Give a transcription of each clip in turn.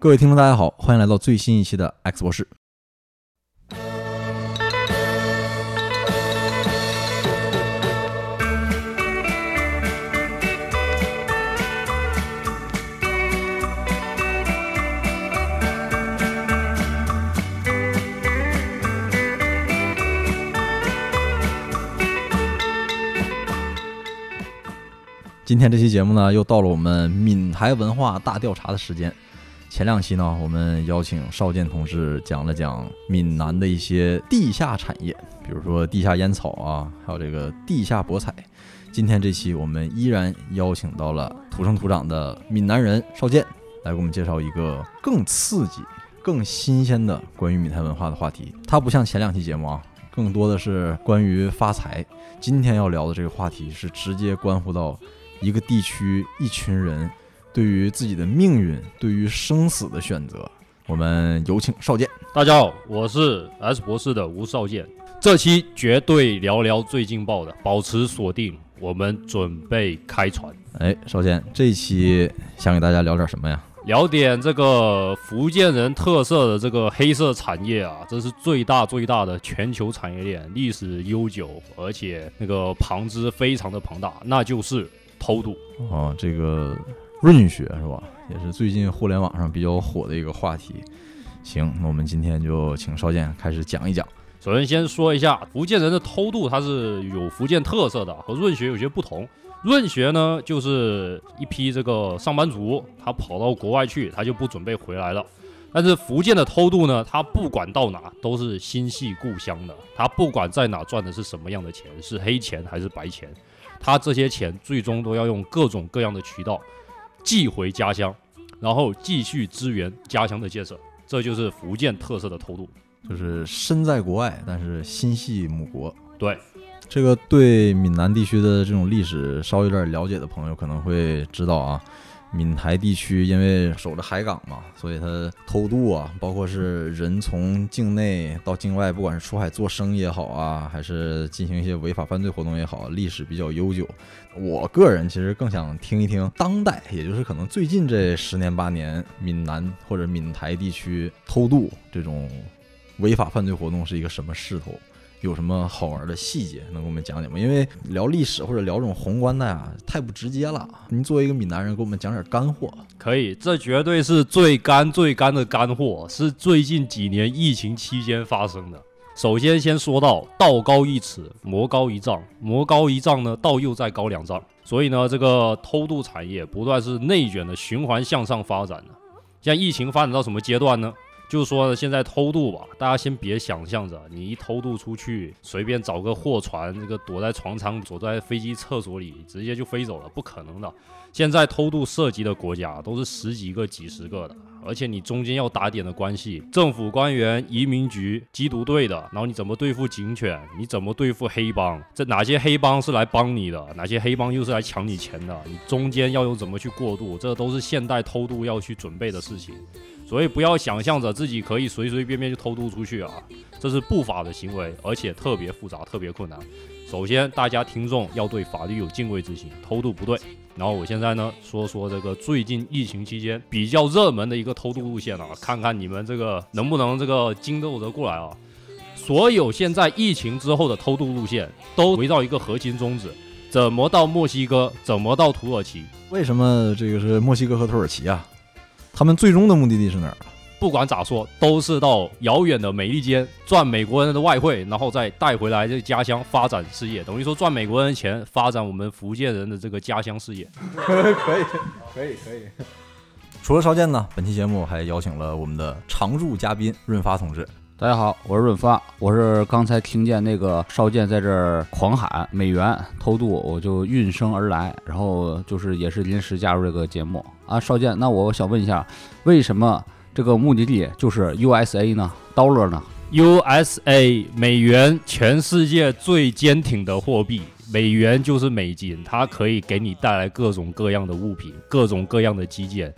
各位听众，大家好，欢迎来到最新一期的 X 博士。今天这期节目呢，又到了我们闽台文化大调查的时间。前两期呢，我们邀请邵健同志讲了讲闽南的一些地下产业，比如说地下烟草啊，还有这个地下博彩。今天这期我们依然邀请到了土生土长的闽南人邵健，来给我们介绍一个更刺激、更新鲜的关于闽台文化的话题。它不像前两期节目啊，更多的是关于发财。今天要聊的这个话题是直接关乎到。一个地区，一群人对于自己的命运、对于生死的选择，我们有请少剑。大家好，我是 S 博士的吴少剑。这期绝对聊聊最劲爆的，保持锁定，我们准备开船。哎，少剑，这期想给大家聊点什么呀？聊点这个福建人特色的这个黑色产业啊，这是最大最大的全球产业链，历史悠久，而且那个旁支非常的庞大，那就是。偷渡哦，这个润学是吧？也是最近互联网上比较火的一个话题。行，那我们今天就请少剑开始讲一讲。首先先说一下福建人的偷渡，它是有福建特色的，和润学有些不同。润学呢，就是一批这个上班族，他跑到国外去，他就不准备回来了。但是福建的偷渡呢，他不管到哪都是心系故乡的，他不管在哪赚的是什么样的钱，是黑钱还是白钱。他这些钱最终都要用各种各样的渠道寄回家乡，然后继续支援家乡的建设。这就是福建特色的偷渡，就是身在国外，但是心系母国。对，这个对闽南地区的这种历史稍微有点了解的朋友可能会知道啊。闽台地区因为守着海港嘛，所以它偷渡啊，包括是人从境内到境外，不管是出海做生意也好啊，还是进行一些违法犯罪活动也好，历史比较悠久。我个人其实更想听一听当代，也就是可能最近这十年八年，闽南或者闽台地区偷渡这种违法犯罪活动是一个什么势头。有什么好玩的细节能给我们讲讲吗？因为聊历史或者聊这种宏观的呀，太不直接了。您作为一个闽南人，给我们讲点干货。可以，这绝对是最干最干的干货，是最近几年疫情期间发生的。首先，先说到道高一尺，魔高一丈，魔高一丈呢，道又再高两丈。所以呢，这个偷渡产业不断是内卷的循环向上发展的。像疫情发展到什么阶段呢？就是说，现在偷渡吧，大家先别想象着你一偷渡出去，随便找个货船，这个躲在船舱，躲在飞机厕所里，直接就飞走了，不可能的。现在偷渡涉及的国家都是十几个、几十个的，而且你中间要打点的关系，政府官员、移民局、缉毒队的，然后你怎么对付警犬？你怎么对付黑帮？这哪些黑帮是来帮你的？哪些黑帮又是来抢你钱的？你中间要用怎么去过渡？这都是现代偷渡要去准备的事情。所以不要想象着自己可以随随便便就偷渡出去啊，这是不法的行为，而且特别复杂、特别困难。首先，大家听众要对法律有敬畏之心，偷渡不对。然后我现在呢，说说这个最近疫情期间比较热门的一个偷渡路线啊，看看你们这个能不能这个经斗得过来啊。所有现在疫情之后的偷渡路线都围绕一个核心宗旨：怎么到墨西哥，怎么到土耳其？为什么这个是墨西哥和土耳其啊？他们最终的目的地是哪儿？不管咋说，都是到遥远的美利坚赚美国人的外汇，然后再带回来这家乡发展事业，等于说赚美国人钱，发展我们福建人的这个家乡事业。可以，可以，可以。除了少剑呢，本期节目还邀请了我们的常驻嘉宾润发同志。大家好，我是润发，我是刚才听见那个少剑在这儿狂喊美元偷渡，我就应声而来，然后就是也是临时加入这个节目啊。少剑，那我想问一下，为什么这个目的地就是 USA 呢？Dollar 呢？USA 美元，全世界最坚挺的货币，美元就是美金，它可以给你带来各种各样的物品，各种各样的基建。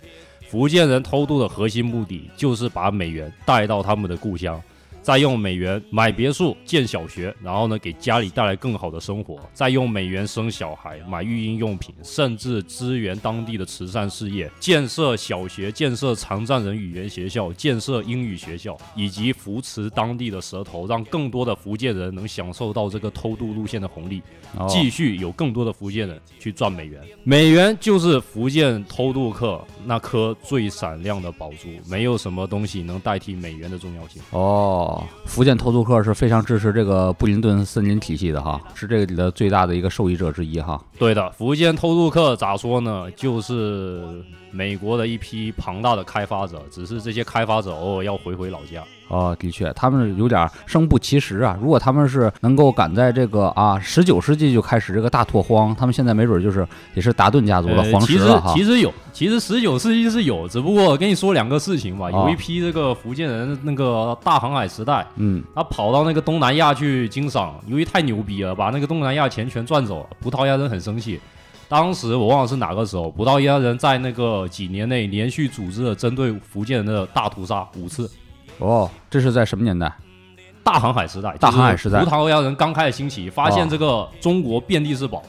福建人偷渡的核心目的就是把美元带到他们的故乡。再用美元买别墅、建小学，然后呢给家里带来更好的生活，再用美元生小孩、买育婴用品，甚至支援当地的慈善事业，建设小学、建设残障人语言学校、建设英语学校，以及扶持当地的蛇头，让更多的福建人能享受到这个偷渡路线的红利。哦继续有更多的福建人去赚美元。美元就是福建偷渡客那颗最闪亮的宝珠，没有什么东西能代替美元的重要性。哦，福建偷渡客是非常支持这个布林顿森林体系的哈，是这个里的最大的一个受益者之一哈。对的，福建偷渡客咋说呢？就是美国的一批庞大的开发者，只是这些开发者偶尔要回回老家。哦，的确，他们有点生不其时啊。如果他们是能够赶在这个啊十九世纪就开始这个大拓荒，他们现在没准就是也是达顿家族的皇呃其实。其实有，其实十九世纪是有，只不过跟你说两个事情吧。哦有一批这个福建人，那个大航海时代，嗯，他跑到那个东南亚去经商，由于太牛逼了，把那个东南亚钱全赚走了。葡萄牙人很生气，当时我忘了是哪个时候，葡萄牙人在那个几年内连续组织了针对福建人的大屠杀五次。哦，这是在什么年代？大航海时代，大航海时代就是葡萄牙人刚开始兴起，发现哦这个中国遍地是宝，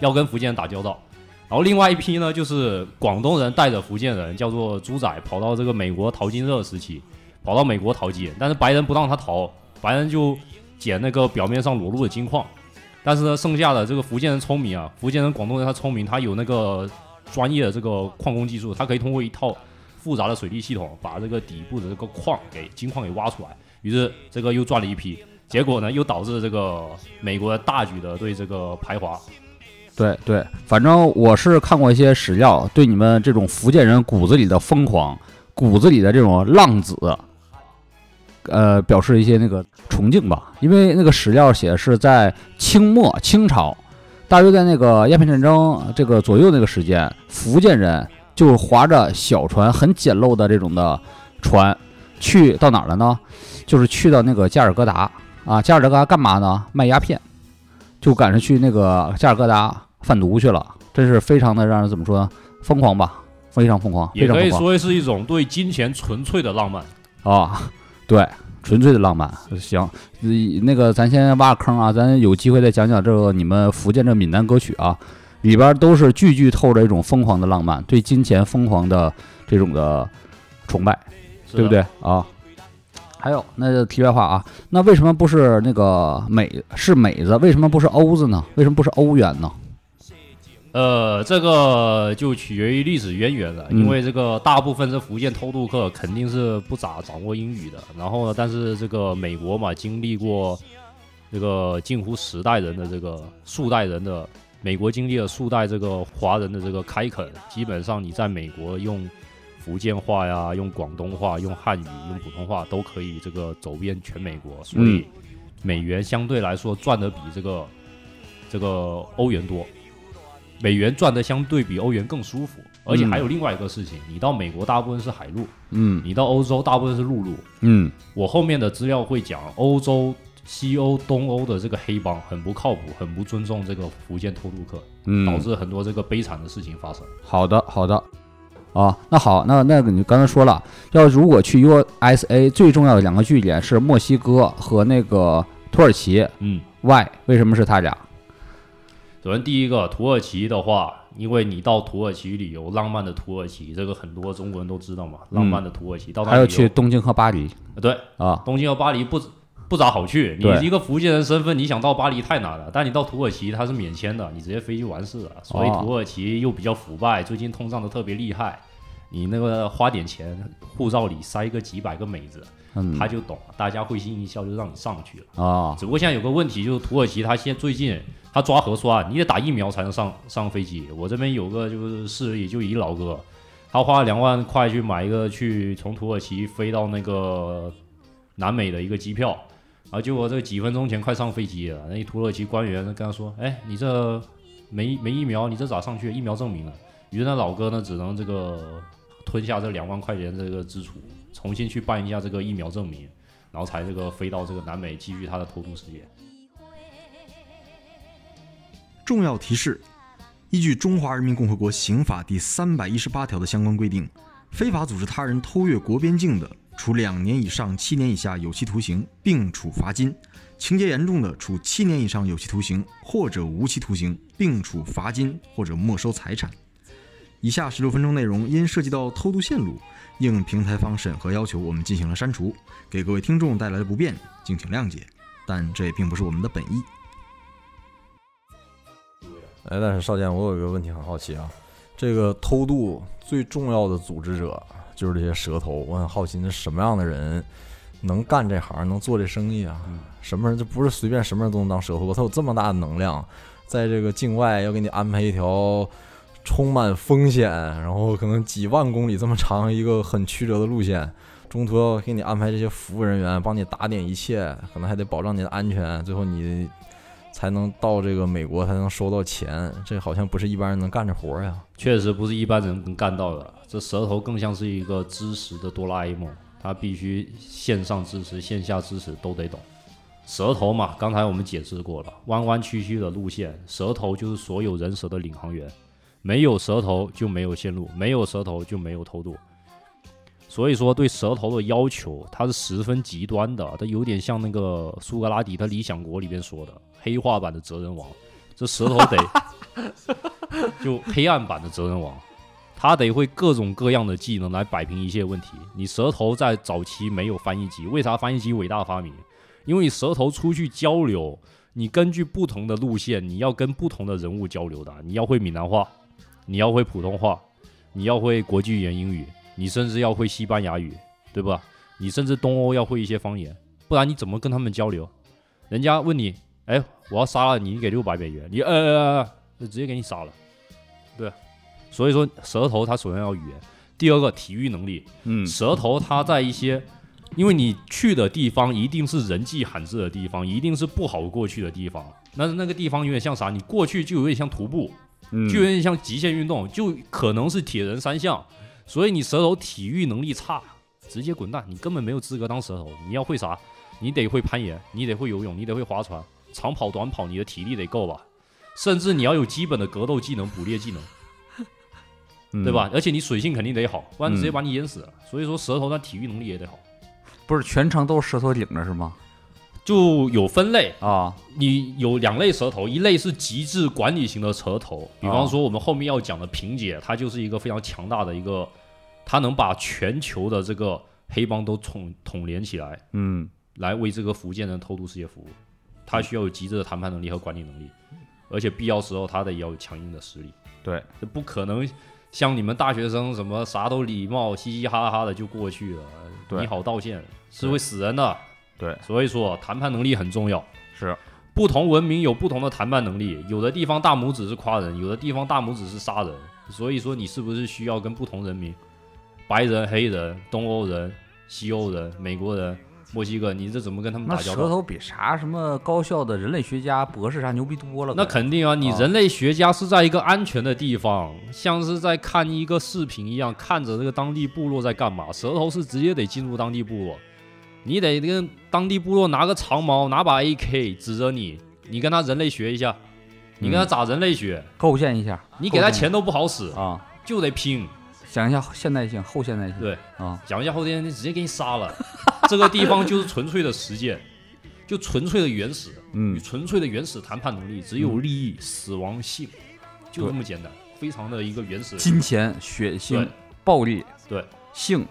要跟福建人打交道。然后另外一批呢，就是广东人带着福建人，叫做猪仔，跑到这个美国淘金热时期，跑到美国淘金，但是白人不让他淘，白人就捡那个表面上裸露的金矿。但是呢，剩下的这个福建人聪明啊，福建人、广东人他聪明，他有那个专业的这个矿工技术，他可以通过一套复杂的水利系统，把这个底部的这个矿给金矿给挖出来。于是这个又赚了一批，结果呢又导致这个美国大举的对这个排华。对对，反正我是看过一些史料，对你们这种福建人骨子里的疯狂、骨子里的这种浪子，呃，表示一些那个崇敬吧。因为那个史料写是在清末清朝，大约在那个鸦片战争这个左右那个时间，福建人就划着小船，很简陋的这种的船，去到哪儿了呢？就是去到那个加尔各答啊，加尔各答干嘛呢？卖鸦片。就赶上去那个加尔各答贩毒去了，真是非常的让人怎么说呢？疯狂吧，非常疯狂，也可以说是一种对金钱纯粹的浪漫。啊！对，纯粹的浪漫。行，呃那个咱先挖个坑啊，咱有机会再讲讲这个你们福建这闽南歌曲啊，里边都是句句透着一种疯狂的浪漫，对金钱疯狂的这种的崇拜。对不对？啊？还有，那就题外话啊，那为什么不是那个美是美子？为什么不是欧子呢？为什么不是欧元呢？呃，这个就取决于历史渊源了，嗯因为这个大部分是福建偷渡客，肯定是不咋掌握英语的。然后呢，但是这个美国嘛，经历过这个近乎十代人的这个数代人的美国经历了数代这个华人的这个开垦，基本上你在美国用福建话呀、用广东话、用汉语、用普通话都可以这个走遍全美国，所以美元相对来说赚的比这个这个欧元多。美元赚的相对比欧元更舒服，而且还有另外一个事情，你到美国大部分是海路，嗯你到欧洲大部分是陆路。嗯我后面的资料会讲，欧洲、西欧、东欧的这个黑帮很不靠谱，很不尊重这个福建偷渡客，导嗯，致很多这个悲惨的事情发生。好的好的。啊，那好，那那个你刚才说了，要如果去 USA，最重要的两个据点是墨西哥和那个土耳其。嗯，Why？为什么是他俩？首先第一个土耳其的话，因为你到土耳其旅游，浪漫的土耳其，这个很多中国人都知道嘛，浪漫的土耳其，到那还有去东京和巴黎对啊？东京和巴黎不不咋好去，你一个福建人身份，你想到巴黎太难了。但你到土耳其它是免签的，你直接飞就完事了。所以哦土耳其又比较腐败，最近通胀的特别厉害。你那个花点钱，护照里塞个几百个美子，嗯他就懂了，大家会心一笑就让你上去了。啊只不过现在有个问题，就是土耳其他现在最近他抓核酸，你得打疫苗才能上上飞机。我这边有个就是事例，就一老哥，他花了两万块去买一个去从土耳其飞到那个南美的一个机票，然后结果这几分钟前快上飞机了，那一土耳其官员跟他说：“哎，你这没 没疫苗，你这咋上去？疫苗证明了。”于是那老哥呢，只能这个吞下这两万块钱这个支出，重新去办一下这个疫苗证明。然后才这个飞到这个南美继续他的偷渡事业。重要提示：依据《中华人民共和国刑法》第三百一十八条的相关规定，非法组织他人偷越国边境的，处两年以上七年以下有期徒刑，并处罚金；情节严重的，处七年以上有期徒刑或者无期徒刑，并处罚金或者没收财产。以下十六分钟内容因涉及到偷渡线路，应平台方审核要求，我们进行了删除，给各位听众带来的不便，敬请谅解。但这也并不是我们的本意。哎，但是少剑，我有一个问题很好奇啊，这个偷渡最重要的组织者就是这些蛇头，我很好奇，那什么样的人能干这行，能做这生意啊？什么人就不是随便什么人都能当蛇头，他有这么大的能量，在这个境外要给你安排一条充满风险，然后可能几万公里这么长一个很曲折的路线，中途要给你安排这些服务人员，帮你打点一切，可能还得保障你的安全，最后你才能到这个美国，才能收到钱，这好像不是一般人能干的活呀。确实不是一般人能干到的。这蛇头更像是一个知识的哆啦 A 梦，他必须线上知识、线下知识都得懂。蛇头嘛，刚才我们解释过了，弯弯曲曲的路线，蛇头就是所有人蛇的领航员，没有舌头就没有线路，没有舌头就没有偷渡。所以说，对舌头的要求，它是十分极端的，它有点像那个苏格拉底他《理想国》里边说的黑化版的哲人王。这舌头得 就黑暗版的哲人王，他得会各种各样的技能来摆平一切问题。你舌头在早期没有翻译机，为啥翻译机伟大发明？因为你舌头出去交流，你根据不同的路线，你要跟不同的人物交流的，你要会闽南话，你要会普通话，你要会国际语言英语，你甚至要会西班牙语，对吧？你甚至东欧要会一些方言，不然你怎么跟他们交流？人家问你，哎，我要杀了你，你给六百美元，你呃呃呃，就直接给你杀了，对。所以说，舌头它首先要语言，第二个体育能力，嗯蛇头它在一些，因为你去的地方一定是人迹罕至的地方，一定是不好过去的地方。那那个地方有点像啥？你过去就有点像徒步，嗯就有点像极限运动，就可能是铁人三项。所以你蛇头体育能力差，直接滚蛋，你根本没有资格当蛇头。你要会啥？你得会攀岩，你得会游泳，你得会划船，长跑、短跑，你的体力得够吧？甚至你要有基本的格斗技能、捕猎技能。嗯对吧？？而且你水性肯定得好，不然直接嗯把你淹死了。所以说舌头它体育能力也得好，不是全程都是蛇头顶着是吗？就有分类。啊，你有两类蛇头，一类是极致管理型的蛇头，比方说我们后面要讲的萍姐，她就是一个非常强大的一个，她能把全球的这个黑帮都统统联起来，嗯来为这个福建人偷渡世界服务。她需要有极致的谈判能力和管理能力，而且必要时候她得要有强硬的实力。对，这不可能像你们大学生什么啥都礼貌，嘻嘻哈哈的就过去了。你好道歉是会死人的。对，所以说谈判能力很重要。是不同文明有不同的谈判能力，有的地方大拇指是夸人，有的地方大拇指是杀人。所以说你是不是需要跟不同人民，白人、黑人、东欧人、西欧人、美国人、墨西哥，你这怎么跟他们打交道？舌头比啥什么高校的人类学家、博士啥牛逼多了。那肯定啊，你啊人类学家是在一个安全的地方，像是在看一个视频一样，看着这个当地部落在干嘛。舌头是直接得进入当地部落，你得跟当地部落拿个长矛，拿把 AK 指着你，你跟他人类学一下，你跟他嗯咋人类学？构建一下你给他钱都不好使，啊，就得拼。想一下现代性、后现代性。对啊，讲一下后天，直接给你杀了。这个地方就是纯粹的实践，就纯粹的原始，嗯与纯粹的原始谈判能力，只有利益、死亡、性，就这么简单，非常的一个原始。金钱、血腥、暴力、对，性，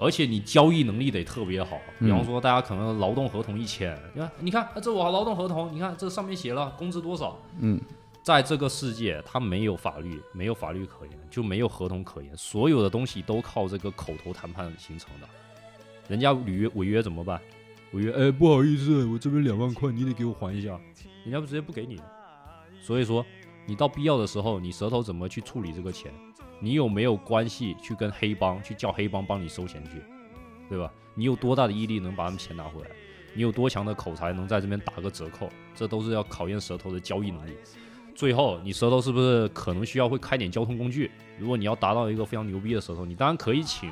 而且你交易能力得特别好。嗯比方说，大家可能劳动合同一签，你看，你看，啊这我劳动合同，你看这上面写了工资多少。嗯，在这个世界，它没有法律，没有法律可言，就没有合同可言，所有的东西都靠这个口头谈判形成的。人家履约违约怎么办？违约，哎，不好意思，我这边两万块，你得给我还一下。人家不直接不给你了。所以说，你到必要的时候，你舌头怎么去处理这个钱？你有没有关系去跟黑帮去叫黑帮帮你收钱去，对吧？你有多大的毅力能把他们钱拿回来？你有多强的口才能在这边打个折扣？这都是要考验舌头的交易能力。最后，你舌头是不是可能需要会开点交通工具？如果你要达到一个非常牛逼的舌头，你当然可以请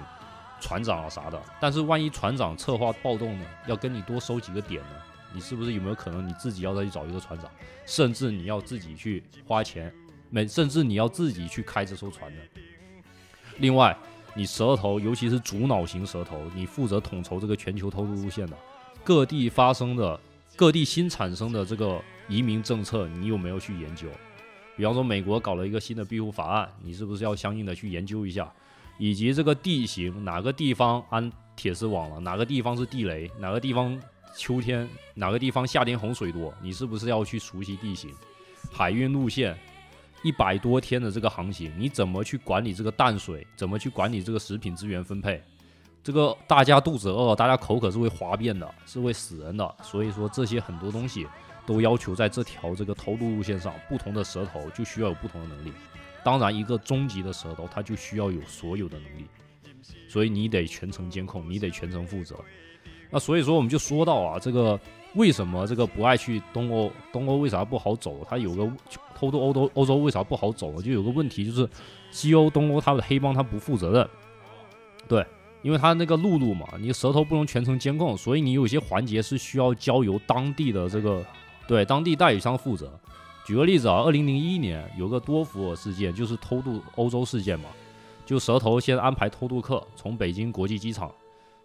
船长啊啥的。但是万一船长策划暴动呢，要跟你多收几个点呢？你是不是有没有可能你自己要再去找一个船长，甚至你要自己去花钱，没甚至你要自己去开这艘船的？另外，你蛇头，尤其是主脑型蛇头，你负责统筹这个全球偷渡路线的，各地发生的、各地新产生的这个移民政策，你有没有去研究？比方说，美国搞了一个新的庇护法案，你是不是要相应的去研究一下？以及这个地形，哪个地方安铁丝网了，哪个地方是地雷，哪个地方秋天，哪个地方夏天洪水多，你是不是要去熟悉地形？海运路线一百多天的这个航行，你怎么去管理这个淡水？怎么去管理这个食品资源分配？这个大家肚子饿，大家口渴是会哗变的，是会死人的。所以说这些很多东西都要求在这条这个偷渡路线上，不同的蛇头就需要有不同的能力。当然，一个终极的蛇头，它就需要有所有的能力，所以你得全程监控，你得全程负责。那所以说，我们就说到啊，这个为什么这个不爱去东欧？东欧为啥不好走？它有个偷渡欧洲，欧洲为啥不好走？就有个问题，就是西欧、东欧它的黑帮它不负责任，对，因为它那个陆路嘛，你舌头不能全程监控，所以你有些环节是需要交由当地的这个对当地代理商负责。举个例子啊，二零零一年有个多福尔事件，就是偷渡欧洲事件嘛。就舌头先安排偷渡客从北京国际机场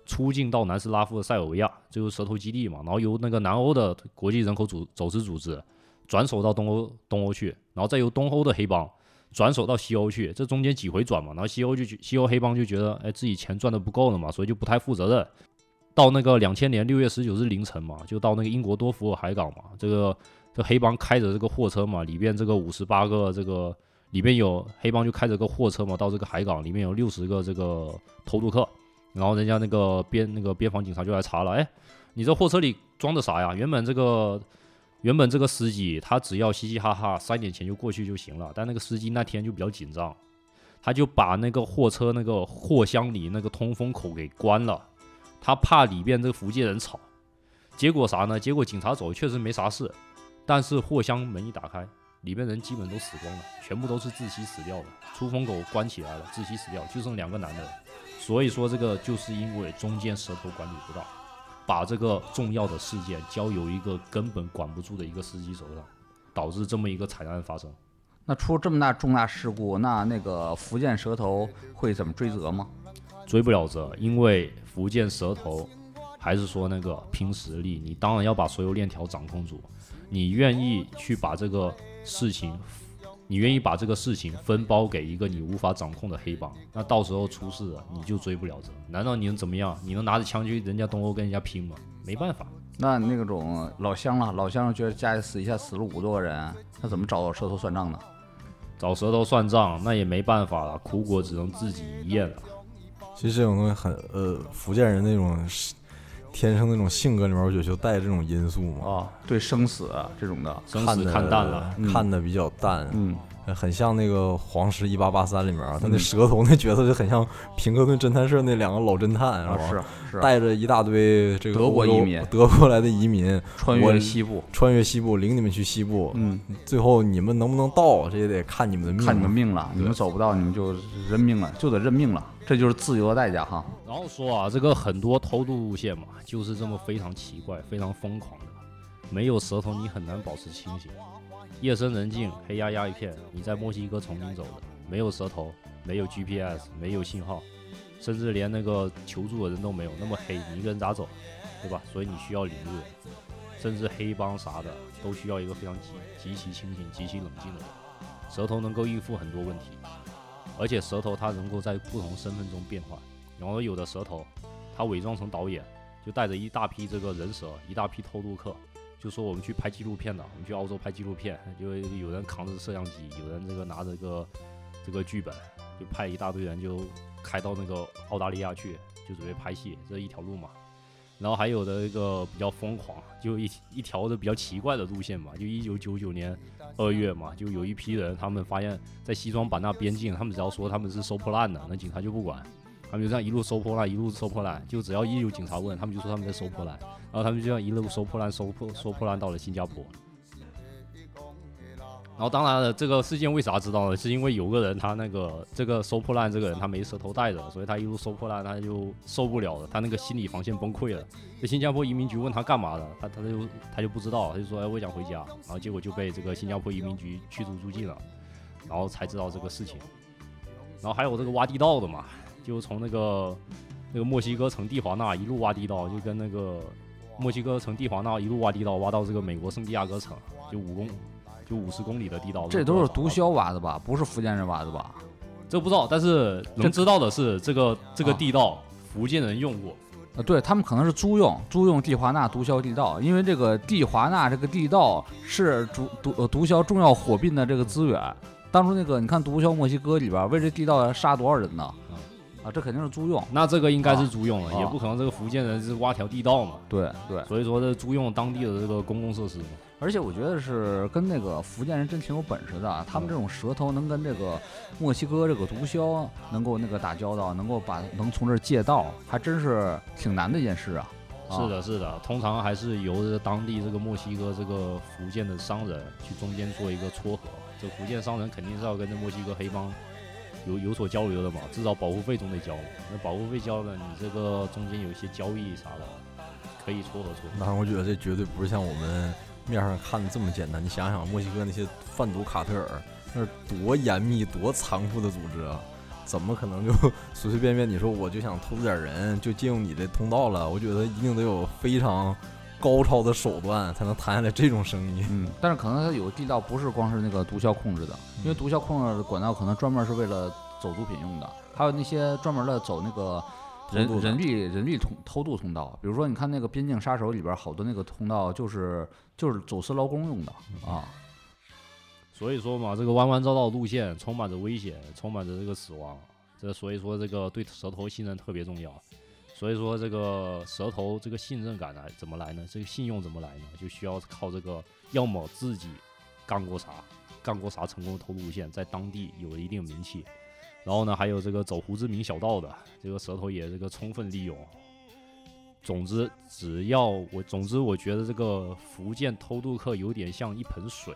出境到南斯拉夫的塞尔维亚，就是蛇头基地嘛。然后由那个南欧的国际人口组走私组织转手到东欧东欧去，然后再由东欧的黑帮转手到西欧去，这中间几回转嘛。然后西欧就西欧黑帮就觉得，哎，自己钱赚的不够了嘛，所以就不太负责任。到那个两千年六月十九日凌晨嘛，就到那个英国多福尔海港嘛，这个。这黑帮开着这个货车嘛，里边这个五十八个这个里边有黑帮就开着个货车嘛，到这个海港里面有六十个这个偷渡客，然后人家那个边那个边防警察就来查了，哎，你这货车里装的啥呀？原本这个原本这个司机他只要嘻嘻哈哈塞点钱就过去就行了，但那个司机那天就比较紧张，他就把那个货车那个货箱里那个通风口给关了，他怕里边这个福建人吵，结果啥呢？结果警察走确实没啥事。但是货箱门一打开，里面人基本都死光了，全部都是窒息死掉的。出风口关起来了，窒息死掉，就剩两个男的。所以说这个就是因为中间蛇头管理不到，把这个重要的事件交由一个根本管不住的一个司机手上，导致这么一个惨案发生。那出这么大重大事故，那那个福建蛇头会怎么追责吗？追不了责，因为福建蛇头还是说那个拼实力，你当然要把所有链条掌控住。你愿意去把这个事情，你愿意把这个事情分包给一个你无法掌控的黑帮，那到时候出事了，你就追不了责。难道你能怎么样？你能拿着枪去人家东欧跟人家拼吗？没办法。那那种老乡了，老乡觉得家里死一下死了五多个人，他怎么找蛇头算账呢？找蛇头算账，那也没办法了，苦果只能自己咽了。其实这种东西很呃，福建人那种。天生那种性格里面，我觉得就带这种因素嘛。啊，对生死这种的，生死看淡了，看的比较淡。嗯。很像那个《黄石一八八三》里面，他那蛇头那角色就很像平克顿侦探社那两个老侦探，是吧？是带着一大堆这个德国移民、德国来的移民穿越西部，穿越西部，领你们去西部。嗯，最后你们能不能到，这也得看你们的命，看你们命了。你们走不到，你们就认命了，就得认命了。这就是自由的代价哈。然后说啊，这个很多偷渡路线嘛，就是这么非常奇怪、非常疯狂的，没有舌头你很难保持清醒。夜深人静，黑压压一片，你在墨西哥丛林走的，没有舌头，没有 GPS，没有信号，甚至连那个求助的人都没有，那么黑，你一个人咋走，对吧？所以你需要领路人，甚至黑帮啥的都需要一个非常极极其清醒、极其冷静的人。舌头能够应付很多问题，而且蛇头他能够在不同身份中变换，然后有的蛇头他伪装成导演，就带着一大批这个人蛇，一大批偷渡客。就说我们去拍纪录片的，我们去澳洲拍纪录片，就有人扛着摄像机，有人这个拿着个这个剧本，就派一大堆人就开到那个澳大利亚去，就准备拍戏，这一条路嘛。然后还有的一个比较疯狂，就一一条的比较奇怪的路线嘛，就一九九九年二月嘛，就有一批人，他们发现，在西双版纳边境，他们只要说他们是收破烂的，那警察就不管。他们就这样一路收破烂，一路收破烂，就只要一有警察问，他们就说他们在收破烂，然后他们就这样一路收破烂，收破收破烂到了新加坡。然后当然了，这个事件为啥知道呢？是因为有个人他那个这个收破烂这个人他没舌头带着，所以他一路收破烂他就受不了了，他那个心理防线崩溃了。这新加坡移民局问他干嘛的，他他就他就不知道，他就说哎我想回家，然后结果就被这个新加坡移民局驱逐出境了，然后才知道这个事情。然后还有这个挖地道的嘛。就从那个那个墨西哥城蒂华纳一路挖地道，就跟那个墨西哥城蒂华纳一路挖地道，挖到这个美国圣地亚哥城，就五公就五十公里的地道。这都是毒枭挖的吧？不是福建人挖的吧？这不知道，但是能知道的是，这个这个啊地道福建人用过。呃，对他们可能是租用租用地华纳毒枭地道，因为这个地华纳这个地道是毒毒呃毒枭重要火并的这个资源。当初那个你看毒枭墨西哥里边为这地道杀多少人呢？啊，这肯定是租用。那这个应该是租用了，啊也不可能这个福建人是挖条地道嘛。对对，所以说这租用当地的这个公共设施嘛。而且我觉得是跟那个福建人真挺有本事的，啊他们这种舌头能跟这个墨西哥这个毒枭能够那个打交道，能够把能从这儿借道，还真是挺难的一件事啊。啊是的，是的，通常还是由这当地这个墨西哥这个福建的商人去中间做一个撮合。这福建商人肯定是要跟这墨西哥黑帮有有所交流的嘛，至少保护费总得交嘛。那保护费交了，你这个中间有一些交易啥的，可以撮合撮合。那我觉得这绝对不是像我们面上看的这么简单。你想想，墨西哥那些贩毒卡特尔，那是多严密、多残酷的组织啊！怎么可能就随随便便你说我就想偷点人就借用你的通道了？我觉得一定得有非常高超的手段才能谈下来这种生意。嗯，但是可能它有地道不是光是那个毒枭控制的，因为毒枭控制的管道可能专门是为了走毒品用的，还有那些专门的走那个人人力人力通偷渡通道，比如说你看那个边境杀手里边好多那个通道就是就是走私劳工用的啊。所以说嘛，这个弯弯绕绕路线充满着危险，充满着这个死亡。这所以说这个对舌头信任特别重要。所以说这个舌头这个信任感来怎么来呢？这个信用怎么来呢？就需要靠这个，要么自己干过啥，干过啥成功的偷渡路线，在当地有了一定名气。然后呢，还有这个走胡志明小道的，这个舌头也这个充分利用。总之，只要我，总之我觉得这个福建偷渡客有点像一盆水，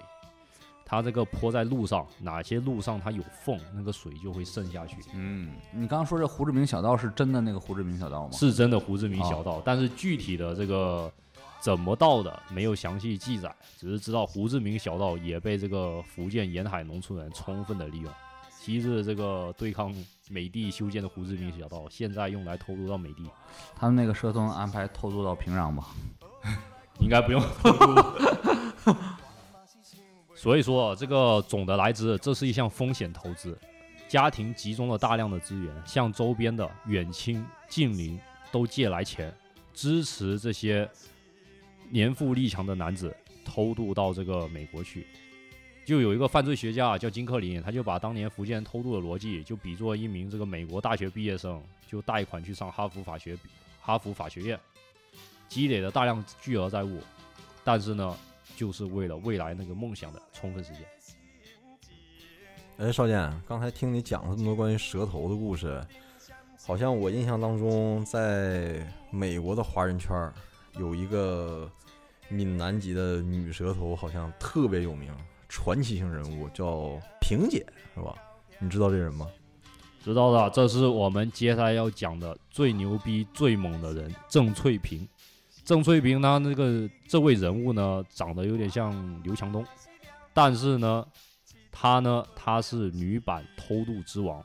它这个泼在路上，哪些路上它有缝，那个水就会渗下去。嗯，你刚刚说这胡志明小道是真的那个胡志明小道吗？是真的胡志明小道，但是具体的这个怎么到的没有详细记载，只是知道胡志明小道也被这个福建沿海农村人充分的利用。昔日这个对抗美帝修建的胡志明小道，现在用来偷渡到美帝，他们那个社通安排偷渡到平壤吧？应该不用偷渡。所以说，这个总的来之，这是一项风险投资。家庭集中了大量的资源，向周边的远亲近邻都借来钱，支持这些年富力强的男子偷渡到这个美国去。就有一个犯罪学家叫金克林，他就把当年福建偷渡的逻辑，就比作一名这个美国大学毕业生，就贷款去上哈佛法学哈佛法学院，积累了大量巨额债务，但是呢，就是为了未来那个梦想的充分实现。哎，少剑，刚才听你讲了这么多关于蛇头的故事，好像我印象当中，在美国的华人圈有一个闽南籍的女蛇头，好像特别有名，传奇性人物叫萍姐，是吧？你知道这人吗？知道的，这是我们接下来要讲的最牛逼、最猛的人——郑翠萍。郑翠萍呢，那个这位人物呢，长得有点像刘强东，但是呢，她呢，她是女版偷渡之王，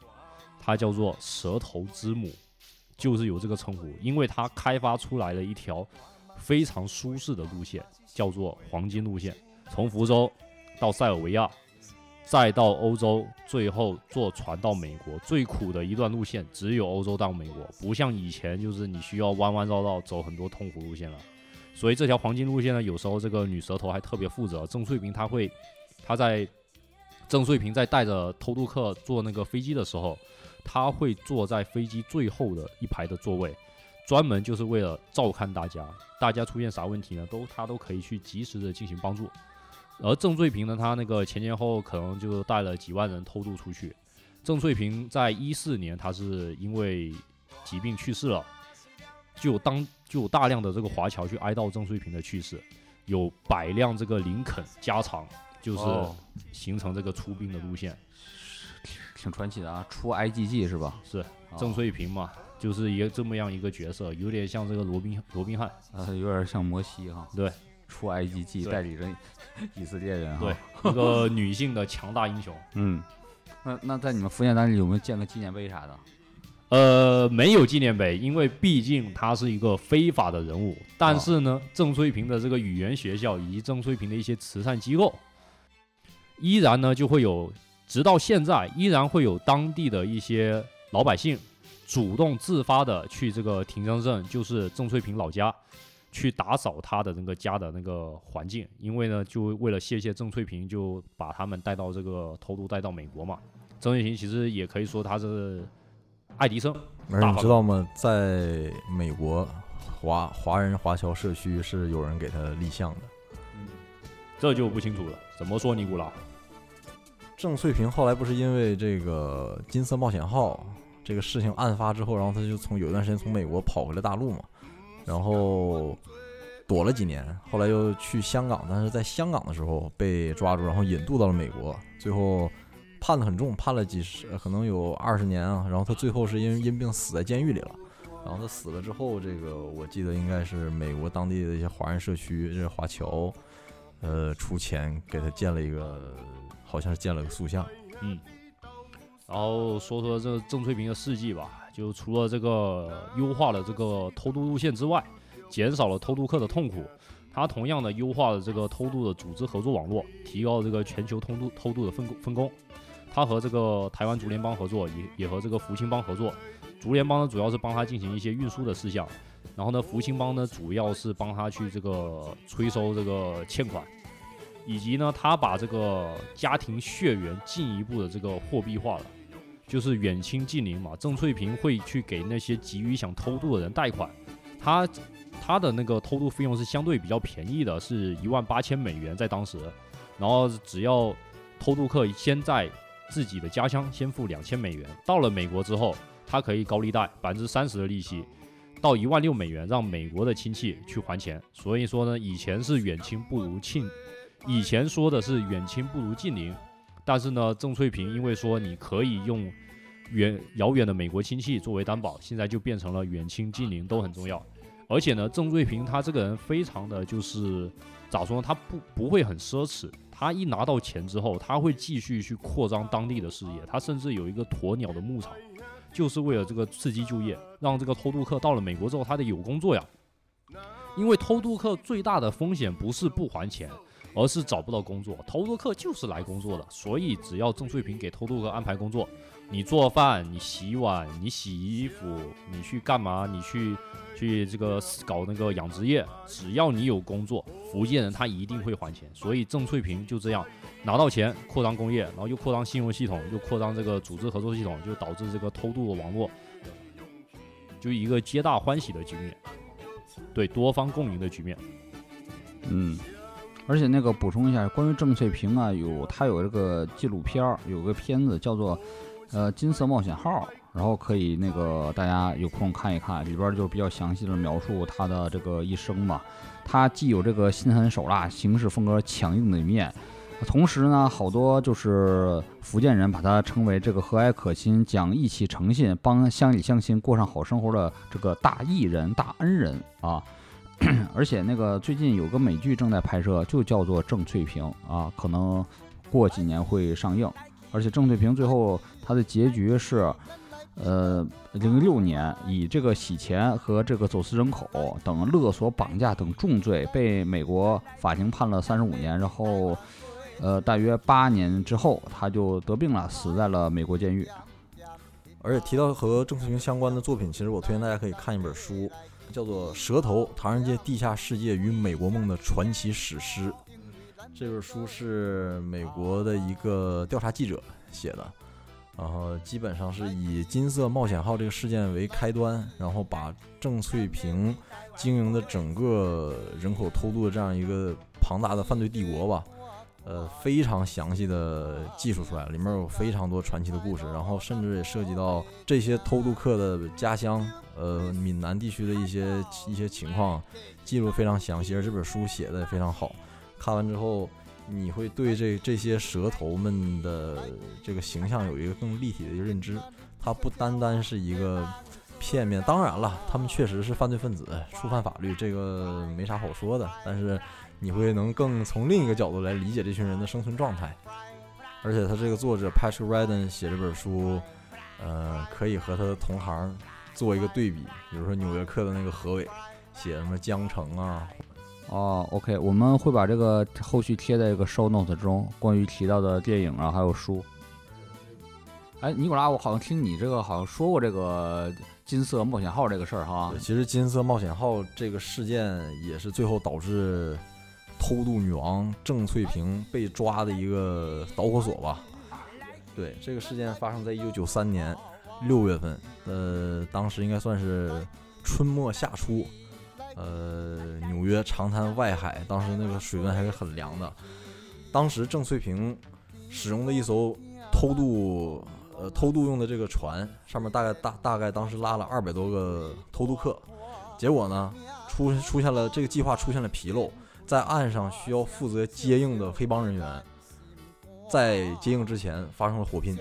她叫做蛇头之母，就是有这个称呼，因为她开发出来了一条非常舒适的路线，叫做黄金路线，从福州到塞尔维亚，再到欧洲，最后坐船到美国。最苦的一段路线只有欧洲到美国，不像以前就是你需要弯弯绕绕走很多痛苦路线了。所以这条黄金路线呢，有时候这个女蛇头还特别负责。郑翠萍她会，她在郑翠萍在带着偷渡客坐那个飞机的时候，她会坐在飞机最后的一排的座位，专门就是为了照看大家，大家出现啥问题呢，都她都可以去及时的进行帮助。而郑翠萍呢，她那个前前后后可能就带了几万人偷渡出去。郑翠萍在一四年，她是因为疾病去世了，就有当就有大量的这个华侨去哀悼郑翠萍的去世，有百辆这个林肯加长，就是哦形成这个出兵的路线。挺传奇的啊，出 IGG 是吧？是哦郑翠萍嘛，就是一个这么样一个角色，有点像这个罗宾罗宾汉。啊，有点像摩西哈。对，出 IGG 代理人 以色列人哈。对，一个女性的强大英雄。嗯，那那在你们福建当地有没有建个纪念碑啥的？呃，没有纪念碑，因为毕竟他是一个非法的人物。但是呢，郑翠萍的这个语言学校以及郑翠萍的一些慈善机构，依然呢就会有，直到现在依然会有当地的一些老百姓主动自发的去这个亭江镇，就是郑翠萍老家，去打扫他的那个家的那个环境。因为呢，就为了谢谢郑翠萍，就把他们带到这个偷渡带到美国嘛。郑翠萍其实也可以说他是。爱迪生，而你知道吗？在美国，华华人华侨社区是有人给他立项的。嗯，这就不清楚了。怎么说尼古拉？郑翠萍后来不是因为这个金色冒险号这个事情案发之后，然后他就从有一段时间从美国跑回了大陆嘛，然后躲了几年，后来又去香港，但是在香港的时候被抓住，然后引渡到了美国，最后。判的很重，判了几十，可能有二十年啊。然后他最后是因为因病死在监狱里了。然后他死了之后，这个我记得应该是美国当地的一些华人社区，这华侨，呃，出钱给他建了一个，好像是建了个塑像。嗯。然后说说这郑翠平的事迹吧，就除了这个优化了这个偷渡路线之外，减少了偷渡客的痛苦，他同样的优化了这个偷渡的组织合作网络，提高了这个全球偷渡偷渡的分工分工。他和这个台湾竹联帮合作，也也和这个福清帮合作。竹联帮呢，主要是帮他进行一些运输的事项，然后呢，福清帮呢，主要是帮他去这个催收这个欠款，以及呢，他把这个家庭血缘进一步的这个货币化了，就是远亲近邻嘛。郑翠萍会去给那些急于想偷渡的人贷款，他他的那个偷渡费用是相对比较便宜的，是一万八千美元在当时，然后只要偷渡客先在自己的家乡先付两千美元，到了美国之后，他可以高利贷百分之三十的利息，到一万六美元，让美国的亲戚去还钱。所以说呢，以前是远亲不如近，以前说的是远亲不如近邻，但是呢，郑翠平因为说你可以用远遥远的美国亲戚作为担保，现在就变成了远亲近邻都很重要。而且呢，郑瑞平他这个人非常的就是咋说呢？他不不会很奢侈。他一拿到钱之后，他会继续去扩张当地的事业。他甚至有一个鸵鸟的牧场，就是为了这个刺激就业，让这个偷渡客到了美国之后，他得有工作呀。因为偷渡客最大的风险不是不还钱，而是找不到工作。偷渡客就是来工作的，所以只要郑翠萍给偷渡客安排工作，你做饭，你洗碗，你洗衣服，你去干嘛？你去。去这个搞那个养殖业，只要你有工作，福建人他一定会还钱。所以郑翠萍就这样拿到钱，扩张工业，然后又扩张信用系统，又扩张这个组织合作系统，就导致这个偷渡的网络，就一个皆大欢喜的局面，对多方共赢的局面。嗯，而且那个补充一下，关于郑翠萍啊，有他有这个纪录片儿，有个片子叫做呃《金色冒险号》。然后可以那个大家有空看一看，里边就比较详细的描述他的这个一生嘛。他既有这个心狠手辣、行事风格强硬的一面，同时呢，好多就是福建人把他称为这个和蔼可亲、讲义气诚信、帮乡里乡亲过上好生活的这个大义人、大恩人啊。而且那个最近有个美剧正在拍摄，就叫做《郑翠萍》啊，可能过几年会上映。而且郑翠萍最后他的结局是。呃，零六年以这个洗钱和这个走私人口等勒索、绑架等重罪，被美国法庭判了三十五年。然后，呃，大约八年之后，他就得病了，死在了美国监狱。而且提到和郑翠萍相关的作品，其实我推荐大家可以看一本书，叫做《蛇头：唐人街地下世界与美国梦的传奇史诗》。这本书是美国的一个调查记者写的。然后基本上是以金色冒险号这个事件为开端，然后把郑翠萍经营的整个人口偷渡的这样一个庞大的犯罪帝国吧，呃，非常详细的记述出来了，里面有非常多传奇的故事，然后甚至也涉及到这些偷渡客的家乡，呃，闽南地区的一些一些情况，记录非常详细，而这本书写的也非常好，看完之后。你会对这这些蛇头们的这个形象有一个更立体的一个认知，它不单单是一个片面。当然了，他们确实是犯罪分子，触犯法律，这个没啥好说的。但是你会能更从另一个角度来理解这群人的生存状态。而且他这个作者 Patrick Redden 写这本书，呃，可以和他的同行做一个对比，比如说纽约客的那个何伟写什么江城啊，哦，OK，我们会把这个后续贴在这个 show note 中，关于提到的电影啊，还有书。哎，尼古拉，我好像听你这个好像说过这个金色冒险号这个事儿哈对，。其实金色冒险号这个事件也是最后导致偷渡女王郑翠萍被抓的一个导火索吧。对，这个事件发生在一九九三年六月份，呃，当时应该算是春末夏初，呃，纽约长滩外海，当时那个水温还是很凉的。当时郑翠萍使用的一艘偷渡呃偷渡用的这个船，上面大概大大概当时拉了二百多个偷渡客，结果呢出出现了这个计划出现了纰漏，在岸上需要负责接应的黑帮人员，在接应之前发生了火拼，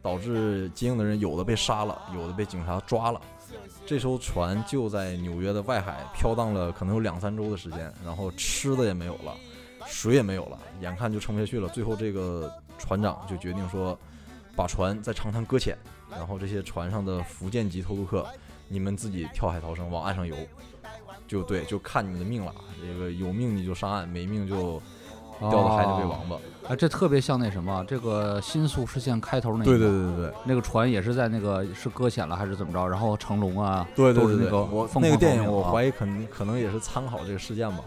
导致接应的人有的被杀了，有的被警察抓了。这艘船就在纽约的外海飘荡了可能有两三周的时间，然后吃的也没有了，水也没有了，眼看就撑不下去了。最后这个船长就决定说，把船在长滩搁浅，然后这些船上的福建籍偷渡客，你们自己跳海逃生，往岸上游。就对，就看你们的命了。这个有命你就上岸，没命就掉到海里喂王八。哎，这特别像那什么，这个新宿事件开头那对个对对对对那个船也是在那个是搁浅了还是怎么着？然后成龙啊，对对对对，都是那个我疯那个电影我怀疑可能可能也是参考这个事件吧。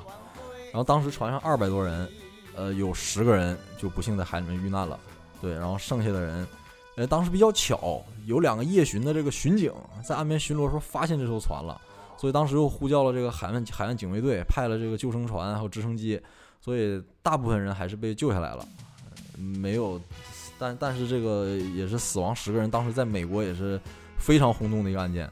然后当时船上二百多人，呃，有十个人就不幸在海里面遇难了。对，然后剩下的人，呃，当时比较巧，有两个夜巡的这个巡警在岸边巡逻时候发现这艘船了，所以当时又呼叫了这个海岸海岸警卫队，派了这个救生船还有直升机，所以大部分人还是被救下来了，没有，但但是这个也是死亡十个人，当时在美国也是非常轰动的一个案件。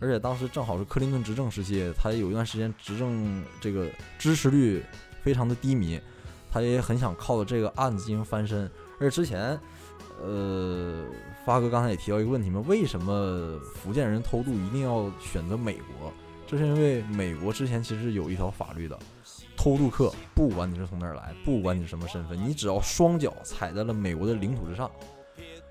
而且当时正好是克林顿执政时期，他有一段时间执政这个支持率非常的低迷，他也很想靠这个案子进行翻身。而且之前，呃，发哥刚才也提到一个问题嘛，为什么福建人偷渡一定要选择美国？这是因为美国之前其实有一条法律的，偷渡客不管你是从哪儿来，不管你什么身份，你只要双脚踩在了美国的领土之上，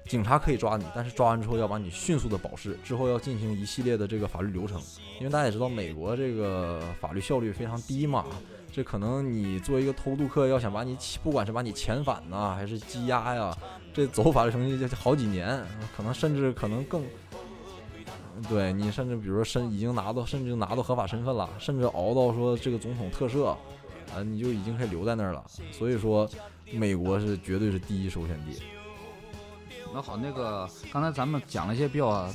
警察可以抓你，但是抓完之后要把你迅速的保释，之后要进行一系列的这个法律流程。因为大家也知道，美国这个法律效率非常低嘛，这可能你作为一个偷渡客，要想把你起，不管是把你遣返呐，还是羁押呀，这走法律程序就好几年，可能甚至可能更。对你，甚至比如说身已经拿到，甚至就拿到合法身份了，甚至熬到说这个总统特赦，啊，你就已经可以留在那儿了。所以说，美国是绝对是第一首选地。那好，那个刚才咱们讲了一些比较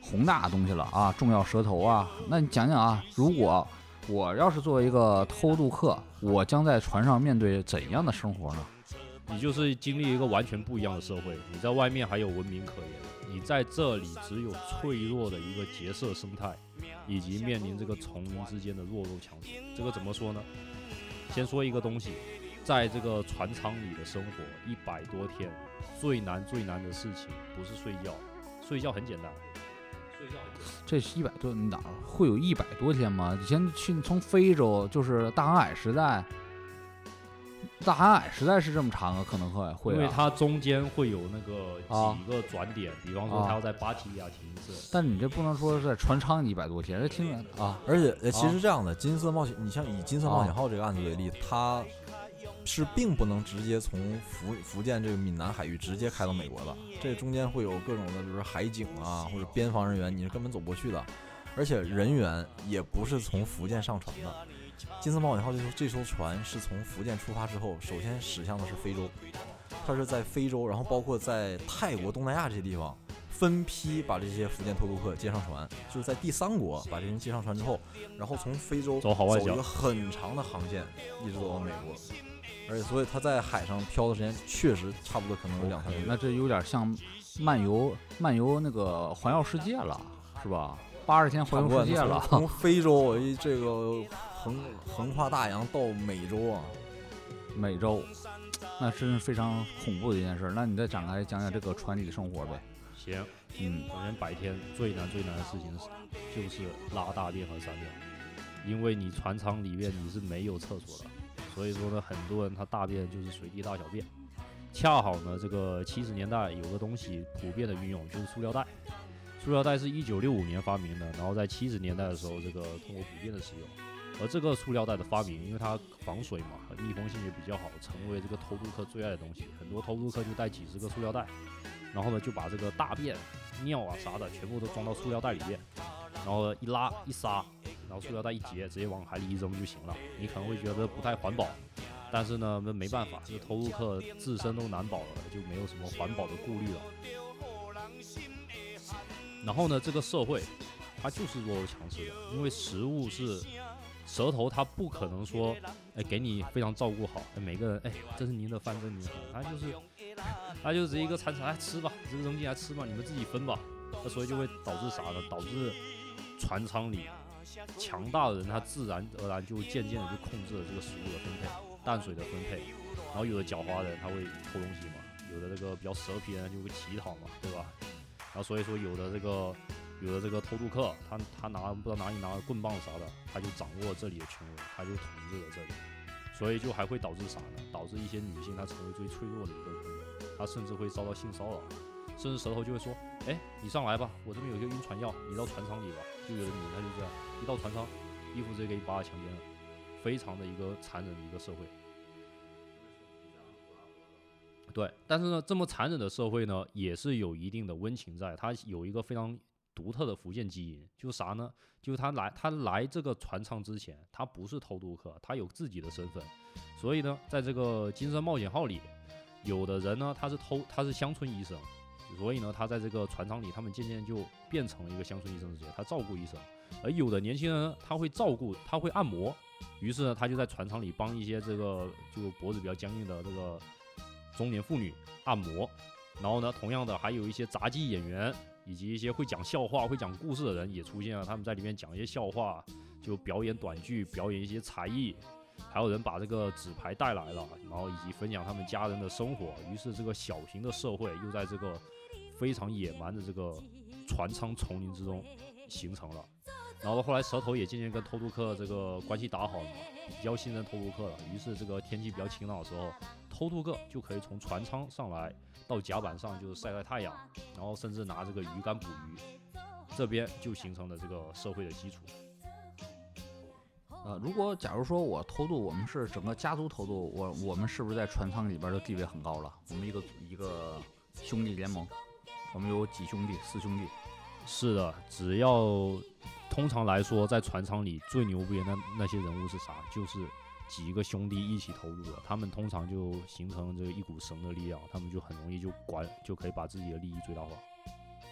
宏大的东西了啊，重要蛇头啊，那你讲讲啊，如果我要是作为一个偷渡客，我将在船上面对怎样的生活呢？你就是经历一个完全不一样的社会，你在外面还有文明可言，你在这里只有脆弱的一个角色生态，以及面临这个丛林之间的弱肉强食。这个怎么说呢？先说一个东西，在这个船舱里的生活一百多天，最难最难的事情不是睡觉，睡觉很简单，睡觉。这是一百多哪儿会有一百多天吗？以前去从非洲就是大航海时代，大航海实在是这么长啊，可能会会、啊，因为它中间会有那个啊。几个转点，比方说啊。它要在巴提亚停一次，但你这不能说是在船舱一百多天，这听着啊，而且呃其实这样的金色冒险，你像以金色冒险啊。号这个案子为例，它是并不能直接从福福建这个闽南海域直接开到美国的，这中间会有各种的，比如说海警啊或者边防人员，你是根本走不过去的，而且人员也不是从福建上船的。金色冒险号这艘这艘船是从福建出发之后，首先驶向的是非洲，它是在非洲，然后包括在泰国、东南亚这些地方。分批把这些福建偷渡客接上船，就是在第三国把这些人接上船之后，然后从非洲走好外角一个很长的航线，一直走到美国。而且，所以它在海上漂的时间确实差不多，可能有两三个月。那这有点像漫游漫游那个环绕世界了，是吧？八十天环游世界了，从从非洲一这个横横跨大洋到美洲啊，美洲，那真是非常恐怖的一件事。那你再展开讲讲这个船里的生活呗？行，嗯，首先白天最难最难的事情是就是拉大便和撒尿，因为你船舱里面你是没有厕所的，所以说呢，很多人他大便就是随地大小便。恰好呢，这个七十年代有个东西普遍的运用，就是塑料袋。塑料袋是一九六五年发明的，然后在七十年代的时候，这个通过普遍的使用。而这个塑料袋的发明，因为它防水嘛，密封性也比较好，成为这个偷渡客最爱的东西。很多偷渡客就带几十个塑料袋，然后呢就把这个大便、尿啊啥的全部都装到塑料袋里面，然后一拉一撒，然后塑料袋一结，直接往海里一扔就行了。你可能会觉得不太环保，但是呢，那没办法，这偷渡客自身都难保了，就没有什么环保的顾虑了。然后呢，这个社会它就是弱肉强食的，因为食物是舌头，它不可能说，哎，给你非常照顾好，哎每个人，哎，这是您的饭，这是您的饭，它就是，他就是一个餐餐，哎，吃吧，这个扔进来吃吧，你们自己分吧。那所以就会导致啥呢？导致船舱里强大的人，他自然而然就渐渐的就控制了这个食物的分配、淡水的分配。然后有的狡猾的人他会偷东西嘛，有的这个比较蛇皮的人就会乞讨嘛，对吧？然后所以说有的这个有的这个偷渡客，他他拿不知道哪里拿棍棒啥的，他就掌握这里的权威，他就统治了这里。所以就还会导致啥呢？导致一些女性她成为最脆弱的一个人，她甚至会遭到性骚扰，甚至舌头就会说：“哎，你上来吧，我这边有些晕船药，你到船舱里吧。”就有的女的她就这样，一到船舱，衣服直接给你扒了强奸了，非常的一个残忍的一个社会。对，但是呢，这么残忍的社会呢，也是有一定的温情在，它有一个非常独特的福建基因，就是啥呢？就是他来他来这个船舱之前，他不是偷渡客，他有自己的身份，所以呢，在这个金声冒险号里，有的人呢他是偷他是乡村医生，所以呢，他在这个船舱里，他们渐渐就变成了一个乡村医生之间，他照顾医生，而有的年轻人呢，他会照顾他会按摩，于是呢，他就在船舱里帮一些这个就脖子比较僵硬的这个中年妇女按摩，然后呢，同样的还有一些杂技演员以及一些会讲笑话、会讲故事的人也出现了，他们在里面讲一些笑话，就表演短剧，表演一些才艺，还有人把这个纸牌带来了，然后以及分享他们家人的生活，于是这个小型的社会又在这个非常野蛮的这个船舱丛林之中形成了。然后后来蛇头也渐渐跟偷渡客这个关系打好了嘛，比较信任偷渡客了。于是这个天气比较晴朗的时候，偷渡客就可以从船舱上来到甲板上，就是晒晒太阳，然后甚至拿这个鱼竿捕鱼，这边就形成了这个社会的基础。呃，如果假如说我偷渡，我们是整个家族偷渡，我我们是不是在船舱里边的地位很高了？我们一个一个兄弟联盟，我们有几兄弟，四兄弟。是的，只要通常来说，在船舱里最牛逼的那那些人物是啥？就是几个兄弟一起投入的，他们通常就形成这一股绳的力量，他们就很容易就管就可以把自己的利益最大化。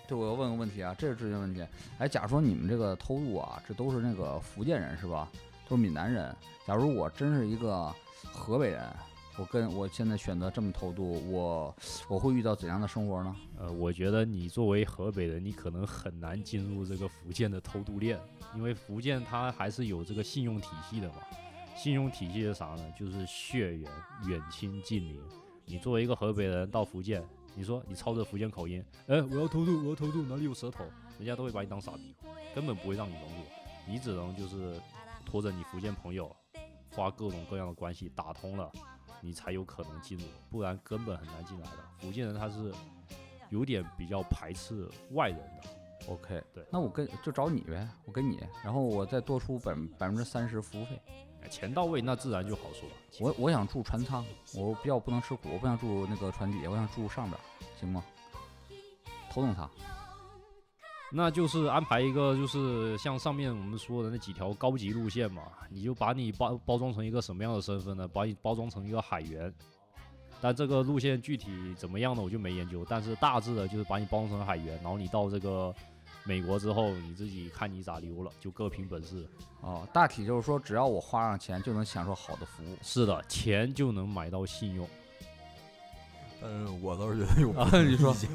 对，我要问个问题啊，这是直接问题。哎，假如说你们这个偷渡啊，这都是那个福建人是吧？都是闽南人。假如我真是一个河北人，我跟我现在选择这么偷渡，我我会遇到怎样的生活呢？呃，我觉得你作为河北人，你可能很难进入这个福建的偷渡链，因为福建它还是有这个信用体系的嘛。信用体系是啥呢？就是血缘远亲近邻。你作为一个河北人到福建，你说你操着福建口音，哎，我要偷渡，我要偷渡，哪里有舌头？人家都会把你当傻逼，根本不会让你融入。你只能就是拖着你福建朋友，花各种各样的关系打通了，你才有可能进入，不然根本很难进来的。福建人他是有点比较排斥外人的。OK，对那我跟就找你呗，我跟你，然后我再多出百百分之三十服务费。哎钱到位，那自然就好说了。我我想住船舱，我比较不能吃苦，我不想住那个船底下，我想住上边，行吗？头等舱。那就是安排一个，就是像上面我们说的那几条高级路线嘛，你就把你包包装成一个什么样的身份呢？把你包装成一个海员，但这个路线具体怎么样呢？我就没研究，但是大致的就是把你包装成海员，然后你到这个美国之后，你自己看你咋溜了，就各凭本事。哦，大体就是说，只要我花上钱，就能享受好的服务。是的，钱就能买到信用。嗯，我倒是觉得有 啊你说意见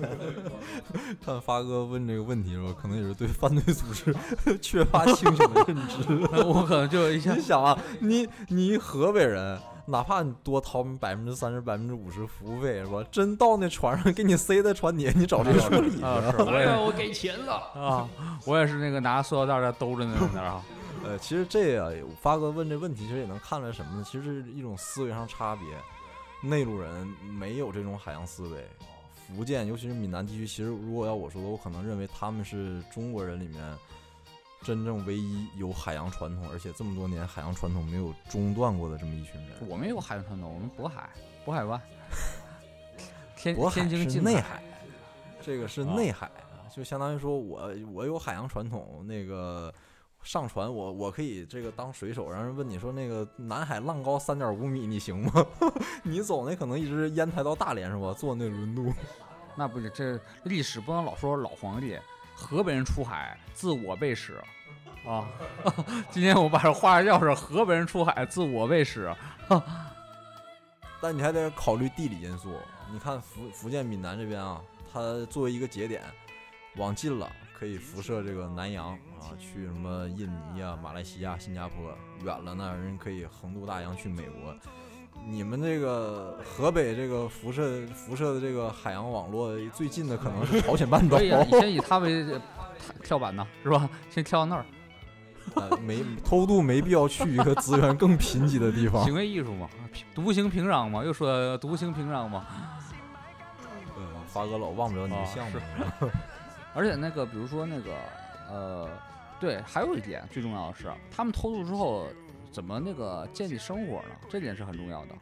看发哥问这个问题的时候，可能也是对犯罪组织 缺乏清醒的认知。我可能就一下你想啊，你你河北人，哪怕你多掏百分之三十、百分之五十服务费是吧？真到那船上给你塞在船底下，你找谁说理去？啊，是 我也我给钱了。啊，我也是那个拿塑料袋在兜着那种的啊。呃，其实这个发哥问这问题，其实也能看出来什么呢？其实是一种思维上差别。内陆人没有这种海洋思维。福建，尤其是闽南地区，其实如果要我说的，我可能认为他们是中国人里面真正唯一有海洋传统，而且这么多年海洋传统没有中断过的这么一群人。我们有海洋传统，我们渤海，渤海湾，天天津是近内海，这个是内海，就相当于说我我有海洋传统，那个上船我我可以这个当水手，让人问你说那个南海浪高三点五米，你行吗？你走那可能一直烟台到大连是吧？坐那轮渡，那不是这历史不能老说老皇帝，河北人出海自我备始啊！今天我把这话要是河北人出海自我备始，但你还得考虑地理因素。你看福福建闽南这边啊，它作为一个节点，往近了可以辐射这个南洋啊，去什么印尼啊、马来西亚、新加坡；远了呢，人可以横渡大洋去美国。你们这个河北这个辐射辐射的这个海洋网络最近的可能是朝鲜半岛所以啊，以前以它为呃跳板呢，是吧？先跳到那儿，呃，没偷渡没必要去一个资源更贫瘠的地方行。为艺术嘛，独行平壤嘛，又说独行平壤嘛。嗯，发哥老忘不了你的啊项目是。而且那个，比如说那个，呃，对，还有一点最重要的是，他们偷渡之后怎么那个建立生活呢？这点是很重要的。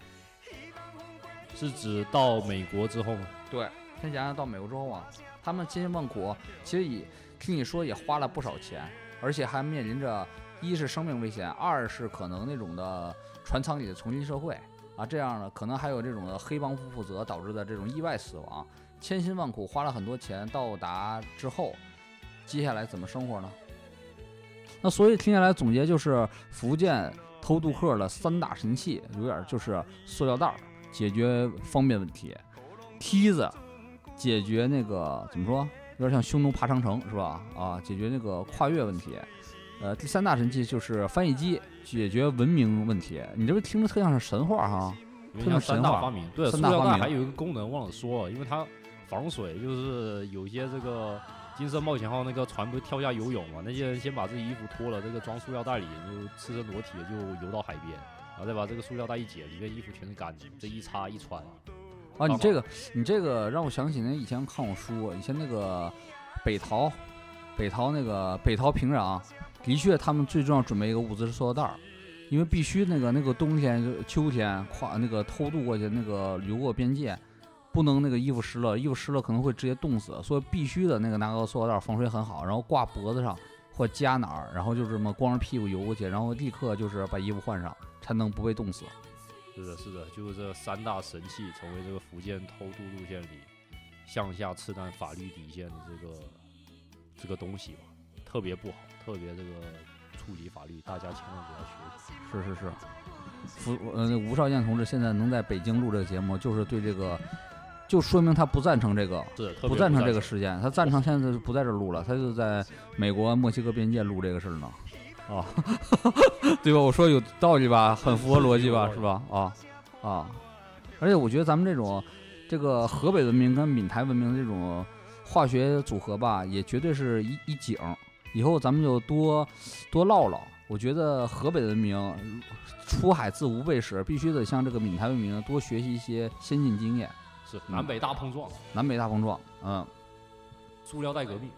是指到美国之后吗？对，先想想到美国之后啊，他们千辛万苦，其实也听你说也花了不少钱，而且还面临着一是生命危险，二是可能那种的船舱里的丛林社会啊，这样呢，可能还有这种的黑帮不负责导致的这种意外死亡，千辛万苦花了很多钱到达之后，接下来怎么生活呢？那所以听下来总结就是福建偷渡客的三大神器，有点就是塑料袋儿解决方便问题，梯子解决那个怎么说，有点像匈奴爬长城是吧？啊，解决那个跨越问题。呃，第三大神器就是翻译机，解决文明问题。你这不听着特像是神话哈？因为像三大发明，对，塑料三大发明袋还有一个功能忘了说，因为它防水，就是有些这个金色冒险号那个船不是跳下游泳嘛，那些人先把自己衣服脱了，这个装塑料袋里就赤身裸体的就游到海边，然后再把这个塑料袋一解，里面衣服全是干的，这一擦一穿，啊，你这个你这个让我想起那以前看我书，以前那个北逃，北逃那个北逃平壤，的确他们最重要准备一个物资是塑料袋儿，因为必须那个那个冬天就秋天跨那个偷渡过去那个流过边界，不能那个衣服湿了，衣服湿了可能会直接冻死，所以必须的那个拿个塑料袋儿防水很好，然后挂脖子上或夹哪儿，然后就这么光着屁股游过去，然后立刻就是把衣服换上，才能不被冻死。是的，是的，就是这三大神器成为这个福建偷渡路线里向下刺探法律底线的这个这个东西吧，特别不好，特别这个触及法律，大家千万不要学习。是是是，福呃那吴少健同志现在能在北京录这个节目，就是对这个，就说明他不赞成这个，不赞成这个事件。他赞成现在就不在这儿录了，他就在美国墨西哥边界录这个事儿呢。啊，对吧？我说有道理吧，很符合逻辑吧，是吧？啊啊，而且我觉得咱们这种这个河北文明跟闽台文明这种化学组合吧，也绝对是一一景。以后咱们就多多唠唠。我觉得河北文明出海自无备时，必须得向这个闽台文明多学习一些先进经验。是南北大碰撞，南北大碰撞，嗯塑料袋革命。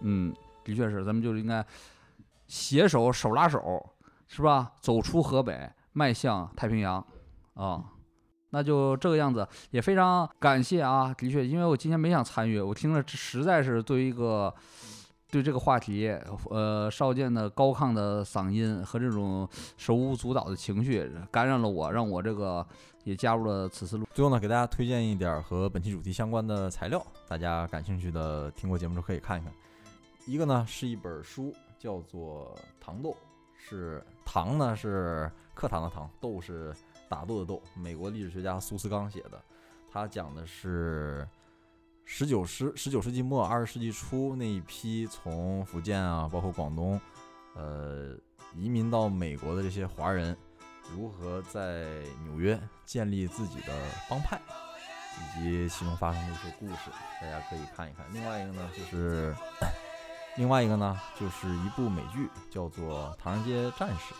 嗯，的确是，咱们就是应该携手手拉手，是吧？走出河北，迈向太平洋啊。那就这个样子，也非常感谢啊！的确，因为我今天没想参与，我听了实在是对于一个对这个话题，呃，少见的高亢的嗓音和这种手舞足蹈的情绪感染了我，让我这个也加入了此次录。最后呢，给大家推荐一点和本期主题相关的材料，大家感兴趣的听过节目都可以看一看。一个呢是一本书，叫做《糖豆》，是糖呢是课堂的糖，豆是打斗的斗，美国历史学家苏斯刚写的。他讲的是十九世十九世纪末二十世纪初那一批从福建啊，包括广东，呃，移民到美国的这些华人，如何在纽约建立自己的帮派，以及其中发生的一些故事，大家可以看一看。另外一个呢，就是 另外一个呢，就是一部美剧，叫做《唐人街战士》。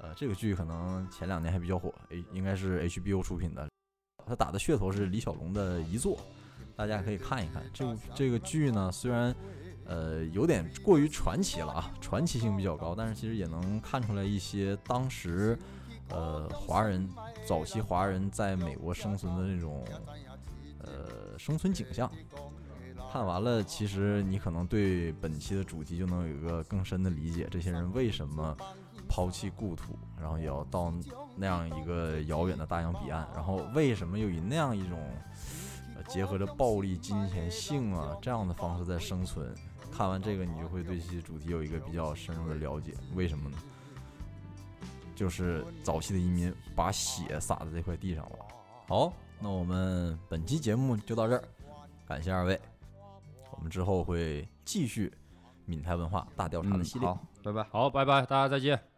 呃，这个剧可能前两年还比较火，诶，应该是 HBO 出品的，他打的噱头是李小龙的遗作，大家可以看一看。这部这个剧呢，虽然呃有点过于传奇了啊，传奇性比较高，但是其实也能看出来一些当时呃华人早期华人在美国生存的那种呃生存景象。看完了，其实你可能对本期的主题就能有一个更深的理解。这些人为什么抛弃故土，然后也要到那样一个遥远的大洋彼岸？然后为什么又以那样一种呃结合着暴力、金钱、性啊这样的方式在生存？看完这个，你就会对这些主题有一个比较深入的了解。为什么呢？就是早期的移民把血洒在这块地上了。好，那我们本期节目就到这儿，感谢二位。我们之后会继续闽台文化大调查的系列。好，拜拜。好，拜拜，大家再见。